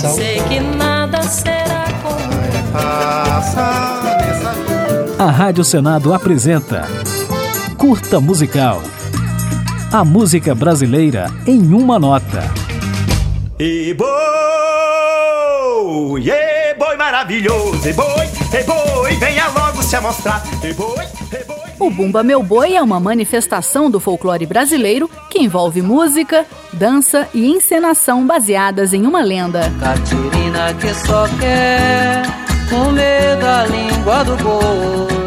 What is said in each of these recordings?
coração. Sei que nada será como A Rádio Senado apresenta Curta Musical. A música brasileira em uma nota. E boi, e boi maravilhoso, e boi, e boi, boi, boi. O Bumba Meu Boi é uma manifestação do folclore brasileiro que envolve música, dança e encenação baseadas em uma lenda. Catirina que só quer comer da língua do boi.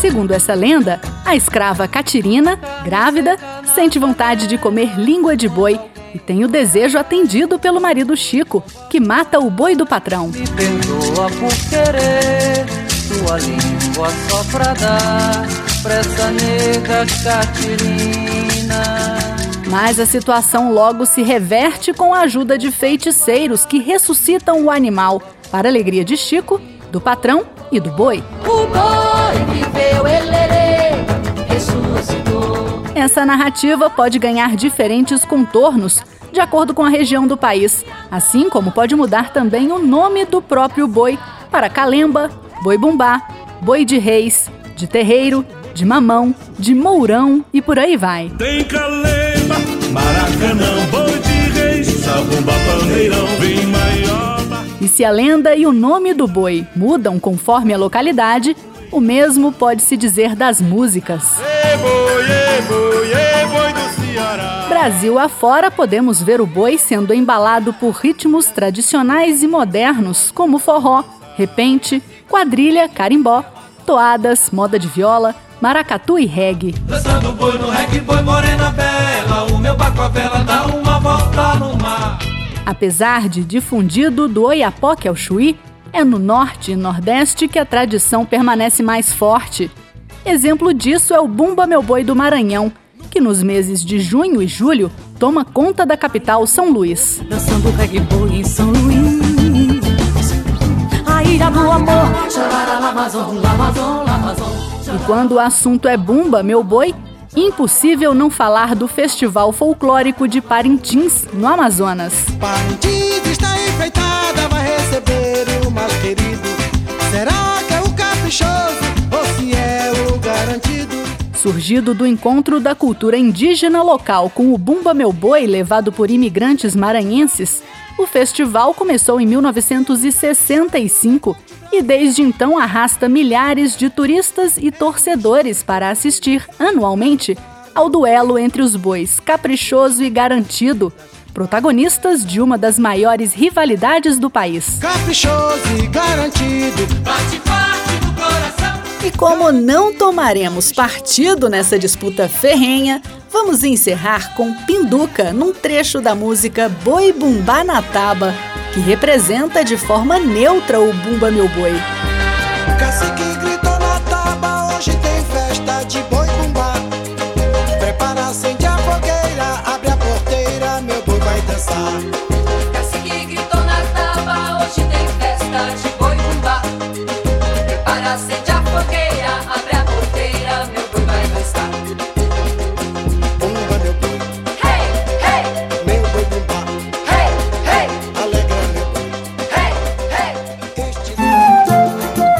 Segundo essa lenda, a escrava Catirina, grávida, sente vontade de comer língua de boi e tem o desejo atendido pelo marido Chico, que mata o boi do patrão. Me perdoa por querer tua língua só pra dar pra essa nega Catirina. Mas a situação logo se reverte com a ajuda de feiticeiros que ressuscitam o animal, para a alegria de Chico, do patrão e do boi. O boi viveu, elere, ressuscitou. Essa narrativa pode ganhar diferentes contornos de acordo com a região do país, assim como pode mudar também o nome do próprio boi para calemba, boi bumbá, boi de reis, de terreiro, de mamão, de mourão e por aí vai. Tem calemba, maracanã, boi de reis, sabumba, pandeirão, vem maioba. E se a lenda e o nome do boi mudam conforme a localidade, o mesmo pode se dizer das músicas. E boi, e boi, e boi do Ceará. Brasil afora, podemos ver o boi sendo embalado por ritmos tradicionais e modernos, como forró, repente, quadrilha, carimbó, toadas, moda de viola, maracatu e reggae. Dançando boi no reggae, boi morena bela O meu barco a vela dá uma volta no mar Apesar de difundido do Oiapoque ao Chuí, é no norte e nordeste que a tradição permanece mais forte. Exemplo disso é o Bumba Meu Boi do Maranhão, que nos meses de junho e julho toma conta da capital São Luís. Dançando reggae boi em São Luís. Do amor. E quando o assunto é Bumba Meu Boi, impossível não falar do Festival Folclórico de Parintins, no Amazonas. Parintins está enfeitada, vai receber o mais querido. Será Surgido do encontro da cultura indígena local com o Bumba Meu Boi levado por imigrantes maranhenses, o festival começou em 1965 e desde então arrasta milhares de turistas e torcedores para assistir anualmente ao duelo entre os bois Caprichoso e Garantido, protagonistas de uma das maiores rivalidades do país. Caprichoso e garantido. Bate E como não tomaremos partido nessa disputa ferrenha, vamos encerrar com Pinduca num trecho da música Boi Bumbá na Taba, que representa de forma neutra o Bumba Meu Boi. O cacique gritou na taba, hoje tem festa de boi bumbá. Prepara, acende a fogueira, abre a porteira, meu boi vai dançar. Cacique gritou na taba, hoje tem festa de boi bumbá. Prepara, acende